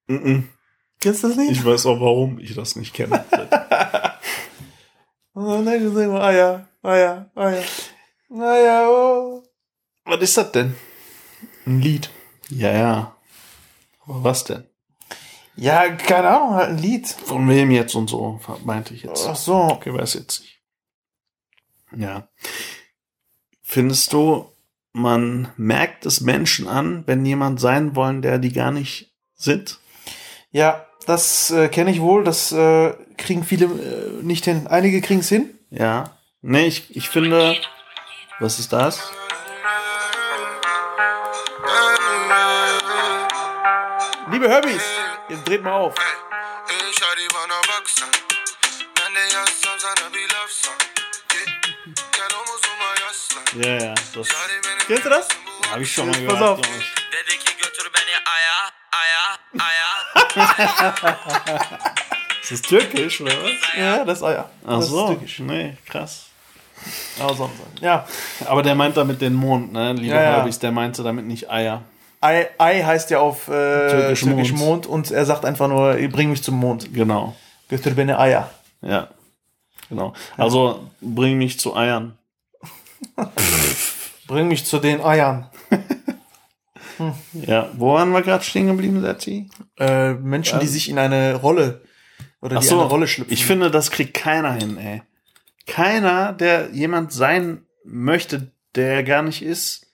Mhm. Kennst du das Lied? Ich weiß auch, warum ich das nicht kenne. Und dann singen wir Eier, Eier, Eier, Eier, oh. Was ist das denn? Ein Lied. Ja, ja. Aber was denn? Ja, keine Ahnung, halt ein Lied. Von wem jetzt und so, meinte ich jetzt. Ach so. Okay, weiß jetzt nicht. Ja. Findest du, man merkt es Menschen an, wenn jemand sein wollen, der die gar nicht sind? Ja, das äh, kenne ich wohl. Das äh, kriegen viele äh, nicht hin. Einige kriegen es hin. Ja. Nee, ich, ich finde, was ist das? Liebe Herbys, jetzt dreht mal auf. Ja, ja, das Kennst du das? habe ich schon mal Pass gehört. auf. aya, aya. Ist das türkisch, oder was? Ja, das Eier. Ach das so. Ist türkisch. Nee, krass. Aber sonst. Ja. Aber der meint damit den Mond, ne? Liebe Ja, ja. Herbis, der meinte damit nicht Eier. Ei, Ei heißt ja auf äh, Türkisch türkisch, Mond. Mond. und er sagt einfach nur, bring mich zum Mond. Genau. Götür beni Eier. Ja. Genau. Also bring mich zu Eiern. Bring mich zu den Eiern. Ja. Wo waren wir gerade stehen geblieben, Sati? Äh, Menschen, die sich in eine Rolle oder die so, eine Rolle schlüpfen. ich finde, das kriegt keiner hin, ey. Keiner, der jemand sein möchte, der er gar nicht ist.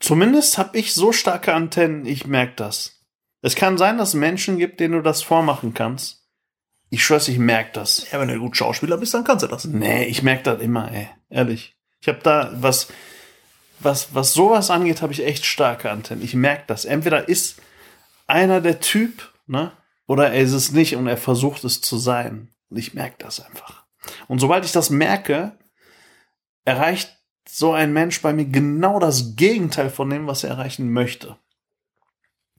Zumindest habe ich so starke Antennen, ich merke das. Es kann sein, dass es Menschen gibt, denen du das vormachen kannst. Ich schwör's, ich merke das. ja, wenn du gut Schauspieler bist, dann kannst du das. Nee, ich merke das immer, ey. Ehrlich. Ich habe da was, was, was sowas angeht, habe ich echt starke Antennen. Ich merke das. Entweder ist einer der Typ, ne? Oder er ist es nicht und er versucht es zu sein. Und ich merke das einfach. Und sobald ich das merke, erreicht so ein Mensch bei mir genau das Gegenteil von dem, was er erreichen möchte.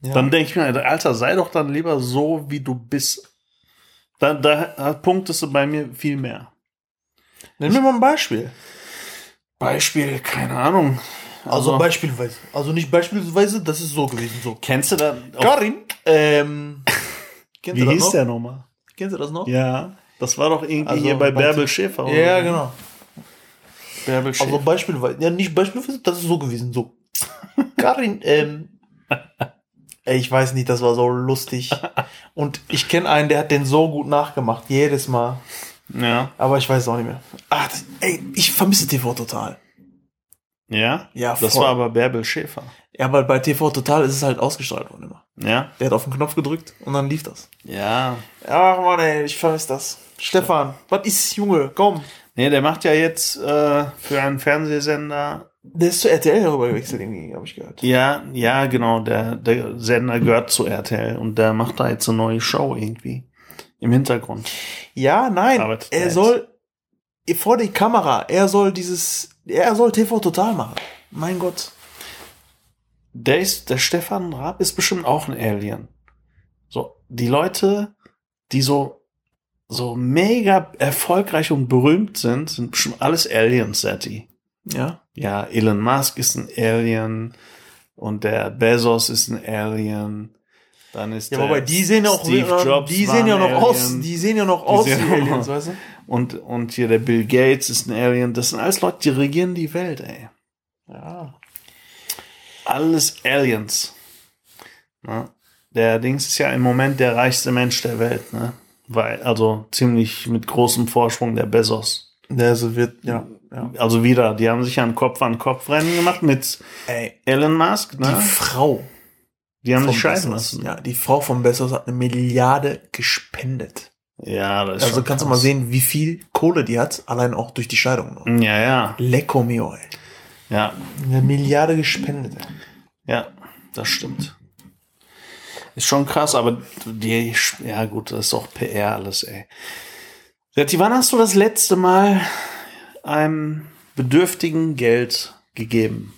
Ja. Dann denke ich mir, Alter, sei doch dann lieber so, wie du bist. Da, da punktest du bei mir viel mehr. Nenn mir mal ein Beispiel. Beispiel, keine Ahnung. Also, beispielsweise. Also nicht beispielsweise, das ist so gewesen. So. kennst du da? Karin, ähm, wie hieß noch? der nochmal? Kennst du das noch? Ja, das war doch irgendwie Also hier bei Bärbel Schäfer. oder Ja, genau. Bärbel Schäfer. Also beispielsweise, ja nicht beispielsweise, das ist so gewesen, so. Karin, ähm, ey, ich weiß nicht, das war so lustig. Und ich kenne einen, der hat den so gut nachgemacht, jedes Mal. ja. Aber ich weiß es auch nicht mehr. Ach, das, ey, ich vermisse TV total. Ja? Ja, Das voll. war aber Bärbel Schäfer. Ja, weil bei TV total ist es halt ausgestrahlt worden immer. Ja? Der hat auf den Knopf gedrückt und dann lief das. Ja. Ach man, ey, ich vermisse das. Stefan, was ist, Junge? Komm. Nee, der macht ja jetzt äh, für einen Fernsehsender. Der ist zu RTL darüber gewechselt, irgendwie, habe ich gehört. Ja, ja, genau. Der, der Sender gehört zu RTL und der macht da jetzt eine neue Show irgendwie. Im Hintergrund. Ja, nein, Arbeitet er er jetzt? soll vor die Kamera, er soll dieses, er soll TV total machen. Mein Gott. Der ist, der Stefan Raab ist bestimmt auch ein Alien. So, die Leute, die so, so mega erfolgreich und berühmt sind, sind bestimmt alles Aliens, Sati. Ja. Ja, Elon Musk ist ein Alien und der Bezos ist ein Alien. Dann ist Ja, der wobei die sehen auch, Steve äh, Jobs die sehen ja noch aus, Alien. die sehen ja noch aus wie Aliens, weißt du? und, und hier der Bill Gates ist ein Alien. Das sind alles Leute, die regieren die Welt, ey. Ja. alles Aliens. Ne? Der Dings ist ja im Moment der reichste Mensch der Welt, ne? Weil, also ziemlich mit großem Vorsprung der Bezos. Der so wird, ja, ja. Also wieder, die haben sich ja ein Kopf an Kopf Rennen gemacht mit Ey, Elon Musk, die ne? Frau Die haben sich scheiden Bezos, lassen. ja, die Frau von Bezos hat eine Milliarde gespendet. Ja, das ist Also kannst du krass. mal sehen, wie viel Kohle die hat, allein auch durch die Scheidung. noch. Ja, ja, Lecco mio, ey. ja, Eine Milliarde gespendet, ey. ja, das stimmt. Ist schon krass, aber die, ja gut, das ist auch PR alles, ey. Setti, wann hast du das letzte Mal einem Bedürftigen Geld gegeben?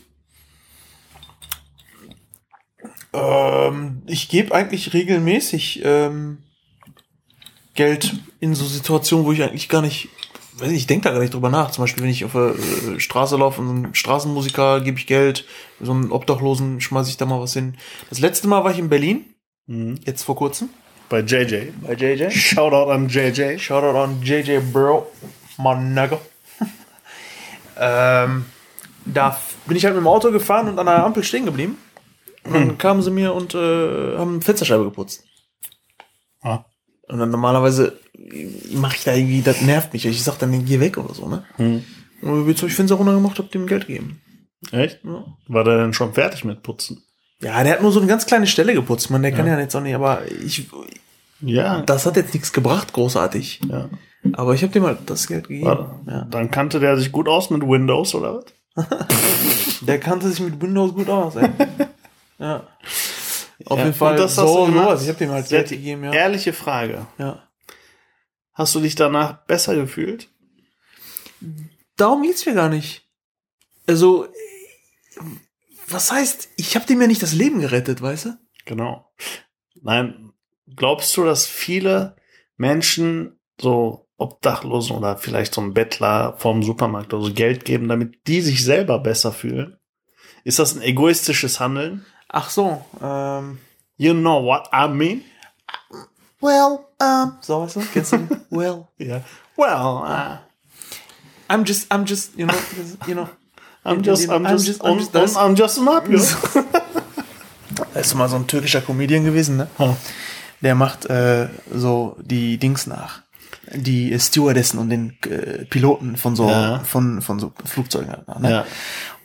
Ähm, ich gebe eigentlich regelmäßig ähm, Geld in so Situationen, wo ich eigentlich gar nicht, weiß nicht, ich denke da gar nicht drüber nach. Zum Beispiel, wenn ich auf der äh, Straße laufe und so einen Straßenmusiker gebe ich Geld, so einen Obdachlosen schmeiße ich da mal was hin. Das letzte Mal war ich in Berlin, jetzt vor kurzem, Bei JJ. bei JJ. Shoutout an JJ. Shoutout an JJ Bro, my nigga. ähm, da bin ich halt mit dem Auto gefahren und an der Ampel stehen geblieben. Und dann kamen sie mir und äh, haben Fensterscheibe geputzt. Ah. Und dann normalerweise mache ich da irgendwie, das nervt mich. Ich sag dann, geh weg oder so, ne? Hm. Und jetzt habe ich Fenster runtergemacht, hab dem Geld gegeben. Echt? Ja. War der denn schon fertig mit Putzen? Ja, der hat nur so eine ganz kleine Stelle geputzt, man, der kann ja jetzt auch nicht, aber ich, Ja. das hat jetzt nichts gebracht, großartig. ja. Aber ich habe dem halt das Geld gegeben. Warte. Ja. Dann kannte der sich gut aus mit Windows, oder was? Der kannte sich mit Windows gut aus, ey. ja. Auf Ja, jeden Fall das hast so, du gemacht? sowas. Ich habe dem halt Geld gegeben, ja. Ehrliche Frage. ja. Hast du dich danach besser gefühlt? Darum geht's mir gar nicht. Also, was heißt, ich habe dem ja nicht das Leben gerettet, weißt du? Genau. Nein, glaubst du, dass viele Menschen so Obdachlosen oder vielleicht so ein Bettler vorm Supermarkt oder so Geld geben, damit die sich selber besser fühlen? Ist das ein egoistisches Handeln? Ach so, ähm, You know what I mean? well, um, so weißt du, kennst du den? Well, Ja. Well, uh, I'm just, I'm just, you know, you know. I'm just, I'm I'm just, I'm just- on, I'm just an Apio. Da ist mal so ein türkischer Comedian gewesen, ne? Der macht äh, so die Dings nach. Die Stewardessen und den äh, Piloten von so Ja. von von so Flugzeugen. halt Ne? Ja. Und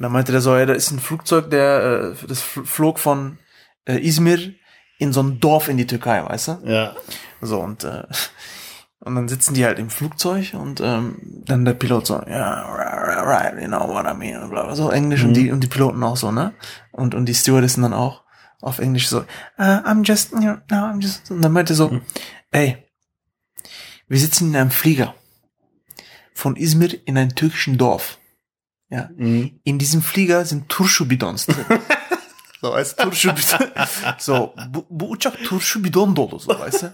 dann meinte der so, ja, da ist ein Flugzeug, der äh, das fl- flog von äh, Izmir in so ein Dorf in die Türkei, weißt du? Ja. So und äh, und dann sitzen die halt im Flugzeug und ähm, dann der Pilot so, ja, right, right, you know what I mean, bla, bla, so Englisch und die und die Piloten auch so, ne? Und und die Stewardessen dann auch auf Englisch so, uh, I'm just, you know, no, I'm just, und dann meinte so, ey, wir sitzen in einem Flieger von Izmir in ein türkischen Dorf. Ja. Mhm. In diesem Flieger sind Turşu-Bidons drin. so, weißt du, Turşu-Bidon. So, bu, bu uçak Turşu-Bidon dolu, so, weißt du.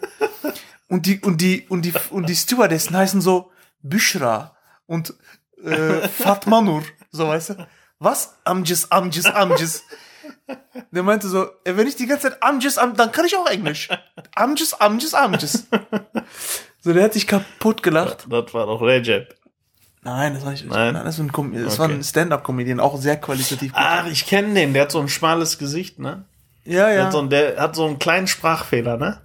Und die, und die, und die, und die Stewardessen heißen so Büschra und äh, Fatma Nur, so, weißt du. Was? Amjis, Amjis, Amjis. Der meinte so, ey, wenn ich die ganze Zeit Amjis, Am, dann kann ich auch Englisch. Amjis, Amjis, Amjis. So, der hat sich kaputt gelacht. Das war doch Recep. Nein, das war nicht. Nein? Nein, das war ein, Com das war Okay. ein Stand-up-Comedian, auch sehr qualitativ gut. Ach, ich kenne den. Der hat so ein schmales Gesicht, ne? ja, Der, ja. hat so, einen- der hat so einen kleinen Sprachfehler, ne?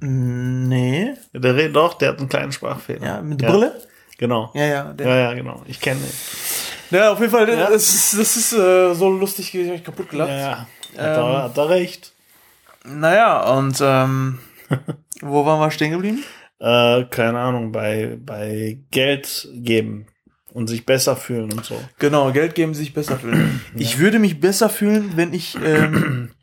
Nee. Der redet doch, der hat einen kleinen Sprachfehler. Ja, mit der Brille? Genau. Ja, ja. Der, Ja, ja, genau. Ich kenne den. ja, auf jeden Fall, Ja. das ist, das ist äh, so lustig ich kaputt gelacht. Ja, ja. Hat, er, hat er recht. Naja, und ähm, wo waren wir stehen geblieben? Äh, keine Ahnung, bei, bei Geld geben und sich besser fühlen und so. Genau, Geld geben, sich besser fühlen. Ich würde mich besser fühlen, wenn ich ähm,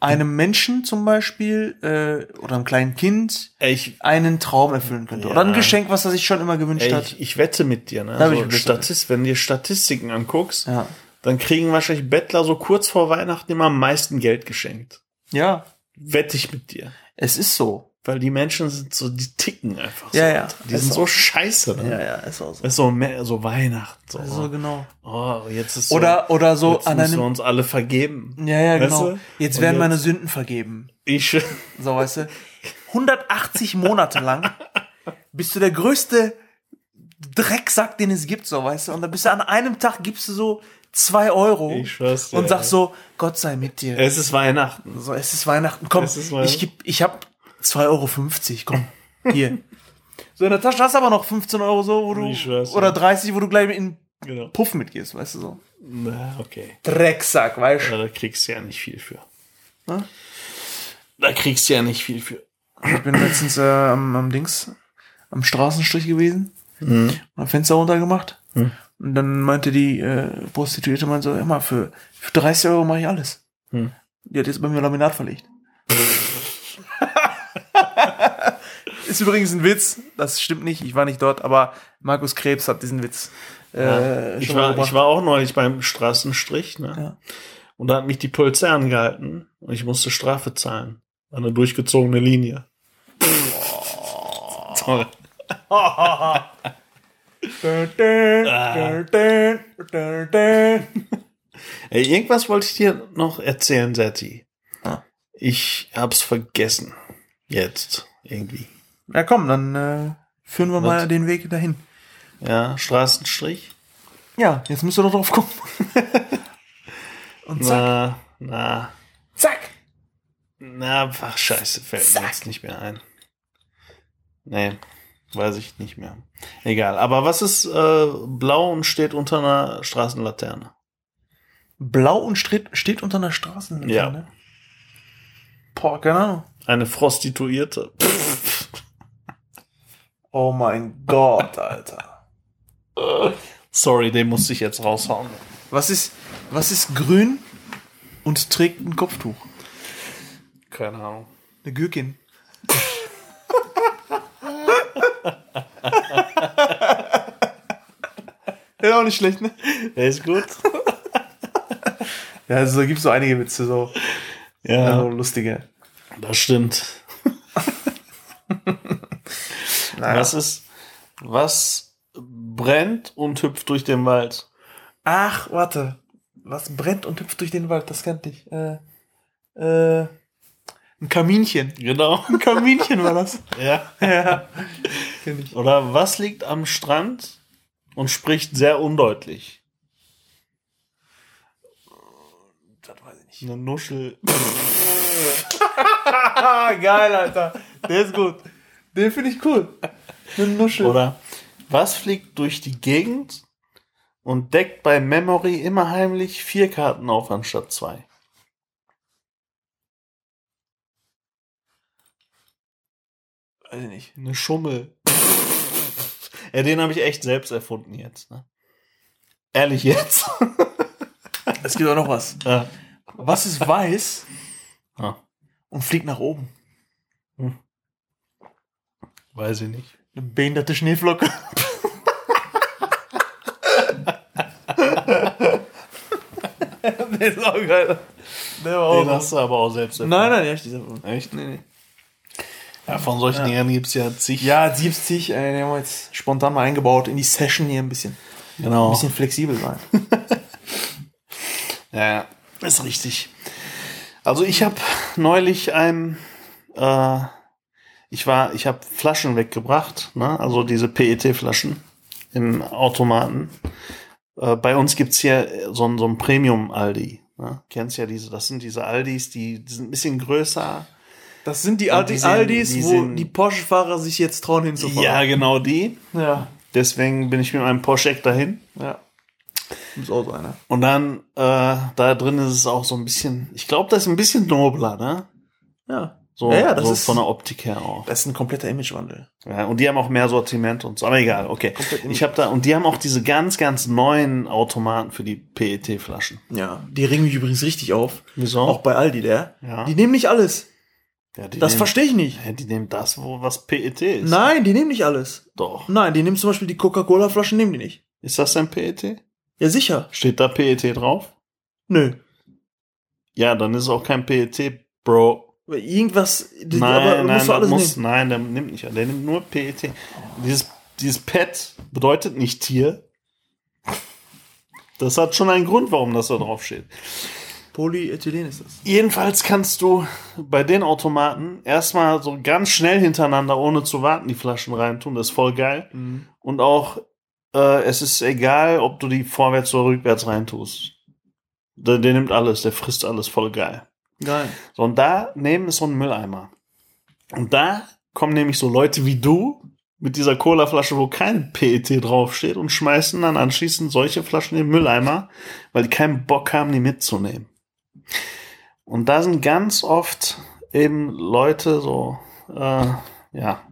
einem Menschen zum Beispiel äh, oder einem kleinen Kind ich, einen Traum erfüllen könnte. Ja. Oder ein Geschenk, was er sich schon immer gewünscht ey, hat. ich, ich wette mit dir, ne? Da So. Statist, wenn du dir Statistiken anguckst, Ja. dann kriegen wahrscheinlich Bettler so kurz vor Weihnachten immer am meisten Geld geschenkt. Ja, Wette ich mit dir. es ist so. Weil die Menschen sind so, die ticken einfach so. Ja, ja. Die sind so. scheiße, ne? Ja, ja, ist auch so. Ist so, mehr, so Weihnachten. So, So genau. oh, jetzt ist so, Oder, oder so jetzt an müssen wir einem. uns alle vergeben. Ja, ja, genau. du? Jetzt Und werden jetzt- meine Sünden vergeben. Ich, So, weißt du? 180 Monate lang bist du der größte Drecksack, den es gibt, so, weißt du? Und dann bist du an einem Tag gibst du so zwei Euro Ich dir, und sagst ey. so, Gott sei mit dir. es ist Weihnachten. So, es ist Weihnachten. Komm, ist Weihnachten. ich geb, ich hab 2,50 Euro. Komm, hier. So, in der Tasche hast du aber noch 15 Euro so, wo du, dir. oder 30, wo du gleich in Genau. Puff mitgehst, weißt du so. Na, okay. Drecksack, weißt du? Ja, da kriegst du ja nicht viel für. Hm? Da kriegst du ja nicht viel für. Ich bin letztens äh, am, am Dings, am Straßenstrich gewesen, Mhm. hab Fenster runtergemacht. Mhm. Und dann meinte die äh, Prostituierte, meinte so, immer für, für 30 Euro mache ich alles. Mhm. Die hat jetzt bei mir Laminat verlegt. Ist übrigens ein Witz, das stimmt nicht, ich war nicht dort, aber Markus Krebs hat diesen Witz. Äh, Ich schon mal war, ich war auch neulich beim Straßenstrich, ne? Ja. Und da hat mich die Polizei angehalten und ich musste Strafe zahlen. Eine durchgezogene Linie. Toll. Ey, irgendwas wollte ich dir noch erzählen, Setti. Ah. Ich hab's vergessen. Jetzt. Irgendwie. Ja, komm, dann äh, führen wir mal den Weg dahin. Ja, Straßenstrich. Ja, jetzt müsst ihr doch drauf kommen. Und zack, Na, na, zack. na, ach, scheiße, fällt mir Zack. jetzt nicht mehr ein. Nee, weiß ich nicht mehr. Egal, aber was ist äh, blau und steht unter einer Straßenlaterne? Blau und steht, steht unter einer Straßenlaterne. Ja. Boah, keine Ahnung. Eine Prostituierte. Oh mein Gott, Alter. Sorry, den musste ich jetzt raushauen. Was ist, was ist grün und trägt ein Kopftuch? Keine Ahnung. Eine Gürkin. ja, auch nicht schlecht, ne? Der ist gut. Ja, also, da gibt es so einige Witze, so Ja, so lustige. das stimmt. Naja. Was ist, was brennt und hüpft durch den Wald? Ach, warte. Was brennt und hüpft durch den Wald? Das kannte ich. Äh, äh, ein Kaminchen. Genau. Ein Kaminchen war das. Ja. ja. Kenn ich. Oder was liegt am Strand und spricht sehr undeutlich? Das weiß ich nicht. Eine Nuschel. Geil, Alter. Der ist gut. Den finde ich cool. Eine Nuschel. Oder was fliegt durch die Gegend und deckt bei Memory immer heimlich vier Karten auf anstatt zwei? Weiß ich nicht. Eine Schummel. ja, den habe ich echt selbst erfunden jetzt. Ne? Ehrlich jetzt. Es gibt auch noch was. ja. Was ist weiß Ah, und fliegt nach oben? Weiß ich nicht. Eine behinderte Schneeflocke. Der ist auch geil. Der war auch Den hast du aber auch selbst erfunden. Nein, nein, ja, dieser. Echt? Nee, nee. Ja, von solchen Dingern gibt es ja zig. Ja, 70, äh, den haben wir jetzt spontan mal eingebaut in die Session hier ein bisschen. Ein genau. bisschen flexibel sein. Ja, ist richtig. Also ich habe neulich ein, äh, ich war, ich habe Flaschen weggebracht, ne? also diese PET-Flaschen im Automaten. Äh, bei uns gibt's hier so ein, so ein Premium-Aldi. Ne? Kennst ja diese, das sind diese Aldis, die, die sind ein bisschen größer. Das sind die, Aldi, die sind- Aldis, die wo sind- die Porsche-Fahrer sich jetzt trauen hinzufahren. Ja, genau die. Ja. Deswegen bin ich mit meinem Porsche dahin. Ja. Muss auch so einer. Und dann, äh, da drin ist es auch so ein bisschen, ich glaube, das ist ein bisschen nobler, ne? Ja. So, Ja, das so ist- von der Optik her auch. Das ist ein kompletter Imagewandel. Ja, und die haben auch mehr Sortiment und so. Aber egal, okay. Ich habe da und die haben auch diese ganz, ganz neuen Automaten für die PET-Flaschen. Ja. Die ringen mich übrigens richtig auf. Wieso? Auch bei Aldi, der. Ja. Die nehmen nicht alles. ja, Das verstehe ich nicht. ja, Die nehmen das, wo was PET ist. Nein, die nehmen nicht alles. Doch. Nein, die nehmen zum Beispiel die Coca-Cola-Flaschen, nehmen die nicht. Ist das denn PET? Ja, sicher. Steht da PET drauf? Nö. Ja, dann ist es auch kein PET, Bro. Aber Irgendwas, Nein, aber nein, musst alles muss, nehmen. nein, der nimmt nicht. Der nimmt nur PET. Dieses, dieses PET bedeutet nicht Tier. Das hat schon einen Grund, warum das da drauf steht. Polyethylen ist das. Jedenfalls kannst du bei den Automaten erstmal so ganz schnell hintereinander, ohne zu warten, die Flaschen reintun. Das ist voll geil. Und auch, äh, es ist egal, ob du die vorwärts oder rückwärts reintust. Der, der nimmt alles, der frisst alles voll geil. Geil. So, und daneben ist so ein Mülleimer. Und da kommen nämlich so Leute wie du mit dieser Colaflasche, wo kein PET draufsteht und schmeißen dann anschließend solche Flaschen in den Mülleimer, weil die keinen Bock haben, die mitzunehmen. Und da sind ganz oft eben Leute so, äh, ja,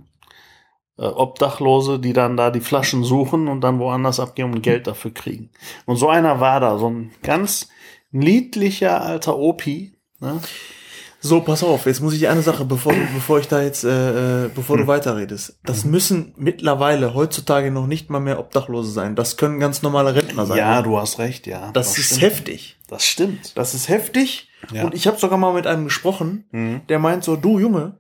äh, Obdachlose, die dann da die Flaschen suchen und dann woanders abgeben und Geld dafür kriegen. Und so einer war da, so ein ganz niedlicher alter Opi, ne? So, pass auf, jetzt muss ich dir eine Sache, bevor, du, bevor ich da jetzt, äh, äh, bevor du weiterredest. Das müssen mittlerweile heutzutage noch nicht mal mehr Obdachlose sein. Das können ganz normale Rentner sein. Ja, du hast recht, ja. das, ist stimmt. heftig. Das stimmt. Das ist heftig. Ja. Und ich habe sogar mal mit einem gesprochen, Mhm. der meint so, du Junge,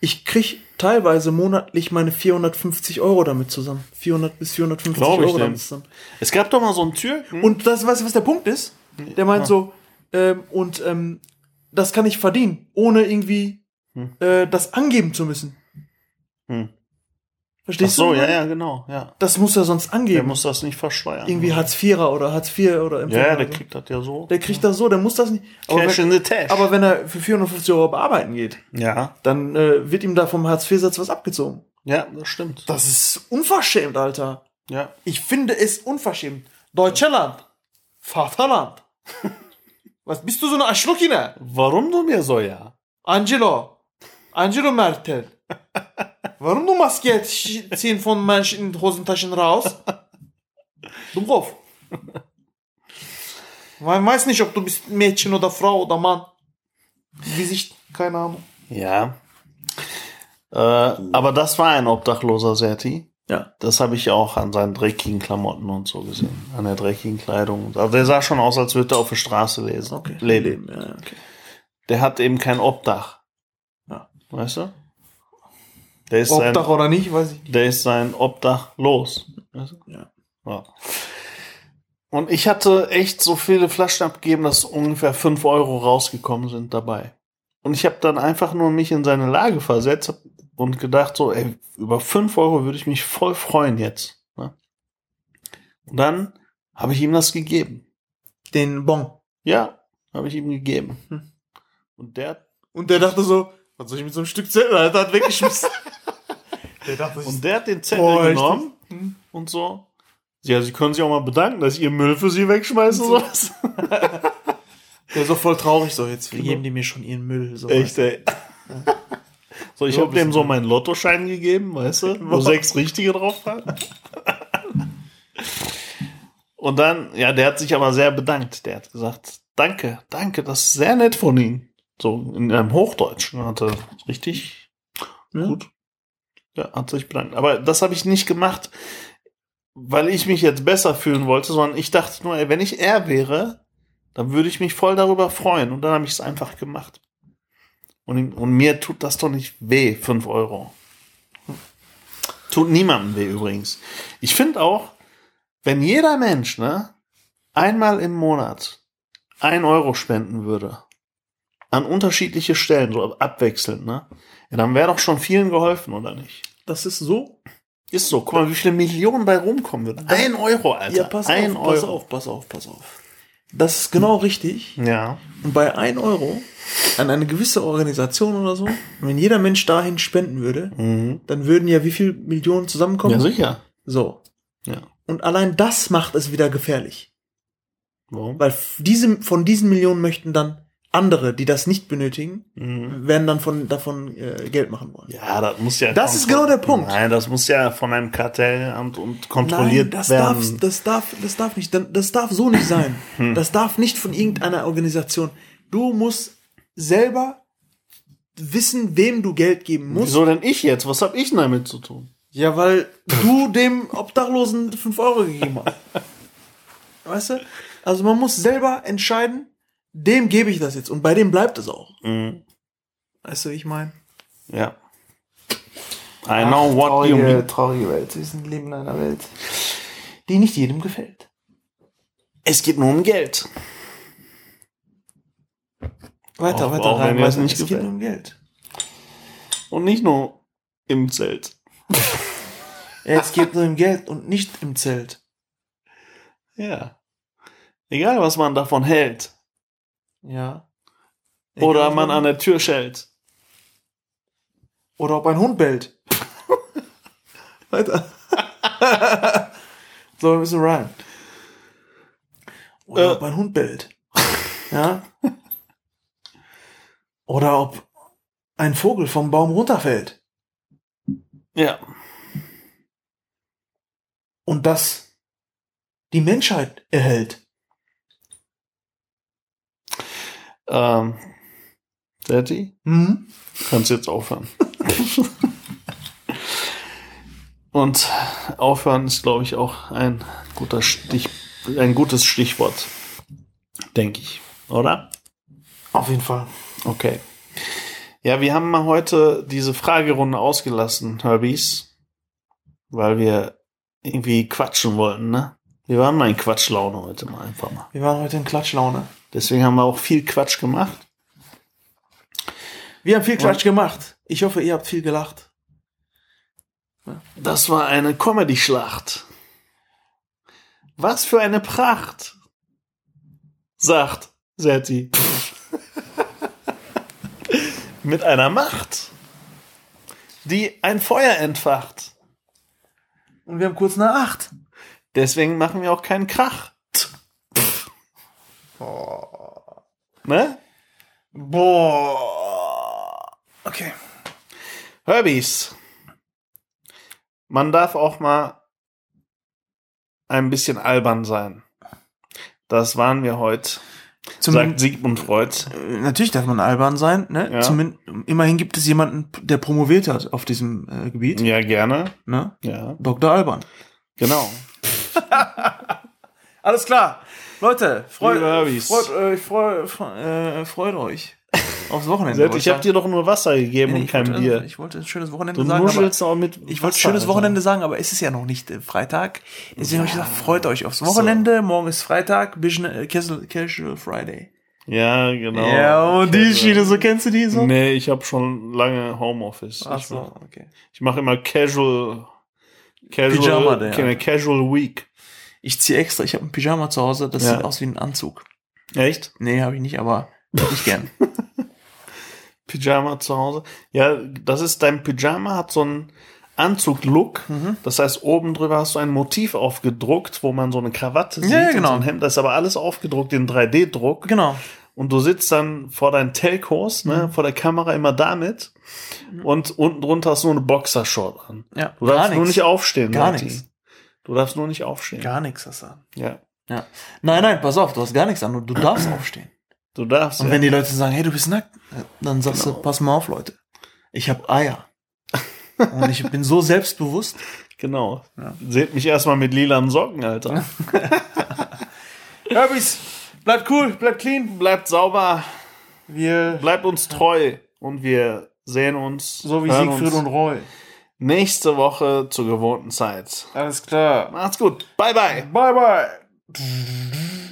ich krieg teilweise monatlich meine 450 Euro damit zusammen. 400 bis 450 Glaub ich Euro damit zusammen. Es gab doch mal so einen Türken. Und das, weißt du, was der Punkt ist? Der meint Ja. so, ähm, und ähm, das kann ich verdienen, ohne irgendwie Hm. äh, das angeben zu müssen. Hm. Ach Verstehst so, du? ja, ja, genau, ja. Das muss er sonst Der angeben. muss das nicht versteuern. irgendwie Hartz IVer oder Hartz IV oder Ja, Empfänger ja, der so. kriegt das ja so. der kriegt das so, der muss das nicht. Aber Cash wenn, in the Tash. aber wenn er für 450 Euro bearbeiten geht, ja, dann äh, wird ihm da vom Hartz IV-Satz was abgezogen. ja, das stimmt. Das ist unverschämt, Alter. Ja. Ich finde es unverschämt. Deutschland. Vaterland. Was bist du so eine Arschlochine? Warum du mir so, ja? Angelo. Angelo Merkel. Warum du Maske ziehen von Menschen in Hosentaschen raus? Dummkopf. Man weiß nicht, ob du bist Mädchen oder Frau oder Mann. Gesicht, keine Ahnung. Ja. Äh, aber das war ein obdachloser Serti. Ja. Das habe ich auch an seinen dreckigen Klamotten und so gesehen. An der dreckigen Kleidung. Also der sah schon aus, als würde er auf der Straße lesen. Okay. leben. Ja, okay. Der hat eben kein Obdach. Ja. Weißt du? Der ist, Obdach sein, oder nicht, weiß ich nicht. der ist sein Obdach los. Weißt du? Ja. ja. Und ich hatte echt so viele Flaschen abgegeben, dass ungefähr 5 Euro rausgekommen sind dabei. Und ich habe dann einfach nur mich in seine Lage versetzt hab- und gedacht, so, ey, über 5 Euro würde ich mich voll freuen jetzt. Ne? Und dann habe ich ihm das gegeben. Den Bon. Ja, habe ich ihm gegeben. Hm. Und der Und der dachte so, was soll ich mit so einem Stück Zettel? Alter, hat weggeschmissen. der dachte, Und der hat den Zettel Boah, genommen Hm. und so. Ja, sie können sich auch mal bedanken, dass ich ihr Müll für sie wegschmeißen So. sowas. der ist so voll traurig so, jetzt Genau. geben die mir schon ihren Müll. So Echt, ey. So, ich habe dem so meinen Lottoschein gegeben, weißt du, wo sechs richtige drauf waren. Und dann, ja, der hat sich aber sehr bedankt. Der hat gesagt, danke, danke, das ist sehr nett von Ihnen. So in einem Hochdeutsch. Und Hat er richtig Ja. gut. Ja, hat sich bedankt. Aber das habe ich nicht gemacht, weil ich mich jetzt besser fühlen wollte, sondern ich dachte nur, ey, wenn ich er wäre, dann würde ich mich voll darüber freuen. Und dann habe ich es einfach gemacht. Und, und mir tut das doch nicht weh, 5 Euro. Tut niemandem weh übrigens. Ich finde auch, wenn jeder Mensch, ne, einmal im Monat ein Euro spenden würde, an unterschiedliche Stellen, so abwechselnd, ne, ja, dann wäre doch schon vielen geholfen, oder nicht? Das ist so. Ist so. Guck mal, wie viele Millionen bei rumkommen würden. Ein Euro, Alter. Ja, pass ein auf, Euro. pass auf, pass auf, pass auf. Das ist genau richtig. Ja. Und bei 1 Euro an eine gewisse Organisation oder so, wenn jeder Mensch dahin spenden würde, Mhm. dann würden ja wie viel Millionen zusammenkommen? Ja, sicher. So. Ja. Und allein das macht es wieder gefährlich. Warum? Weil diese, von diesen Millionen möchten dann andere, die das nicht benötigen, Mhm. werden dann von, davon äh, Geld machen wollen. Ja, das muss ja. Das ist genau der Punkt. Nein, das muss ja von einem Kartellamt und kontrolliert Nein, das werden. darf, das darf, das darf nicht, das darf so nicht sein. Hm. Das darf nicht von irgendeiner Organisation. Du musst selber wissen, wem du Geld geben musst. Wieso denn ich jetzt? Was hab ich denn damit zu tun? Ja, weil du dem Obdachlosen 5 Euro gegeben hast. Weißt du? Also man muss selber entscheiden, dem gebe ich das jetzt und bei dem bleibt es auch. Mhm. Weißt du, wie ich meine? Ja. I know what you mean. traurige Welt. Wir sind leben in einer Welt, die nicht jedem gefällt. Es geht nur um Geld. Weiter, Auch- weiter auch rein. weiter. nicht es geht gefällt. nur um Geld. Und nicht nur im Zelt. Es geht nur um Geld und nicht im Zelt. Ja. Egal, was man davon hält. Ja. Oder Egal, man an der Tür schellt. Oder ob ein Hund bellt. Weiter. so, wir müssen rein. Oder Äh. ob ein Hund bellt. Ja. Oder ob ein Vogel vom Baum runterfällt. Ja. Und das die Menschheit erhält. Ähm, Daddy? Mhm. Kannst jetzt aufhören. Und aufhören ist, glaube ich, auch ein guter Stich, ein gutes Stichwort. Denke ich. Oder? Auf jeden Fall. Okay. Ja, wir haben mal heute diese Fragerunde ausgelassen, Herbies. Weil wir irgendwie quatschen wollten, ne? Wir waren mal in Quatschlaune heute mal einfach mal. Wir waren heute in Klatschlaune. Deswegen haben wir auch viel Quatsch gemacht. Wir haben viel Quatsch gemacht. Ich hoffe, ihr habt viel gelacht. Das war eine Comedy-Schlacht. Was für eine Pracht, sagt Setti. Mit einer Macht, die ein Feuer entfacht. Und wir haben kurz nach acht. Deswegen machen wir auch keinen Krach. Ne? Boah. Okay. Herbies. Man darf auch mal ein bisschen albern sein. Das waren wir heute, Zum, sagt Sigmund Freud. äh, natürlich darf man albern sein. Ne? Ja. Zumin immerhin gibt es jemanden, der promoviert hat auf diesem äh, Gebiet. Ja, gerne. Ne? Ja, Dr. Alban. genau. Alles klar. Leute, freut, freut, äh, freu, freu, äh, freut euch aufs Wochenende. Ich habe dir doch nur Wasser gegeben Nee, und kein wollte, Bier. Ich wollte ein schönes Wochenende Du sagen. Aber nuschelst auch mit ich wollte Wasser, schönes Alter. Wochenende sagen, aber es ist ja noch nicht äh, Freitag. Deswegen habe ich gesagt, freut euch aufs Wochenende. Morgen ist Freitag, äh, Casual, Casual Friday. Ja, genau. Ja, und die. Schiene, so kennst du die so? Nee, ich habe schon lange Homeoffice. Ach ich so, mach, okay. ich mache immer Casual, Casual, Pyjama Day. Casual Week. Ich ziehe extra, ich habe ein Pyjama zu Hause, das Ja. sieht aus wie ein Anzug. Echt? Nee, habe ich nicht, aber hätte ich gern. Pyjama zu Hause. Ja, das ist dein Pyjama, hat so einen Anzug-Look. Mhm. Das heißt, oben drüber hast du ein Motiv aufgedruckt, wo man so eine Krawatte sieht. Ja, ja, und genau. So ein Hemd. Das ist aber alles aufgedruckt in 3D-Druck. genau. Und du sitzt dann vor deinen Telcos, ne, Mhm. vor der Kamera immer damit. Und unten drunter hast du nur eine Boxershort an. Ja, Du darfst nur nicht aufstehen. Gar nichts. Du darfst nur nicht aufstehen. Gar nichts hast du an. Ja. Ja. Nein, nein, pass auf, du hast gar nichts an. Du darfst aufstehen. Du darfst. Und ja. wenn die Leute sagen, hey, du bist nackt, dann sagst Genau. du, pass mal auf, Leute. Ich habe Eier. Und ich bin so selbstbewusst. genau. Ja. Seht mich erstmal mit lilanen Socken, Alter. Herbis, bleibt cool, bleibt clean. Bleibt sauber, Wir, bleibt uns treu und wir sehen uns so wie Siegfried uns und Roy. Nächste Woche zur gewohnten Zeit. Alles klar. Macht's gut. Bye bye. Bye, bye.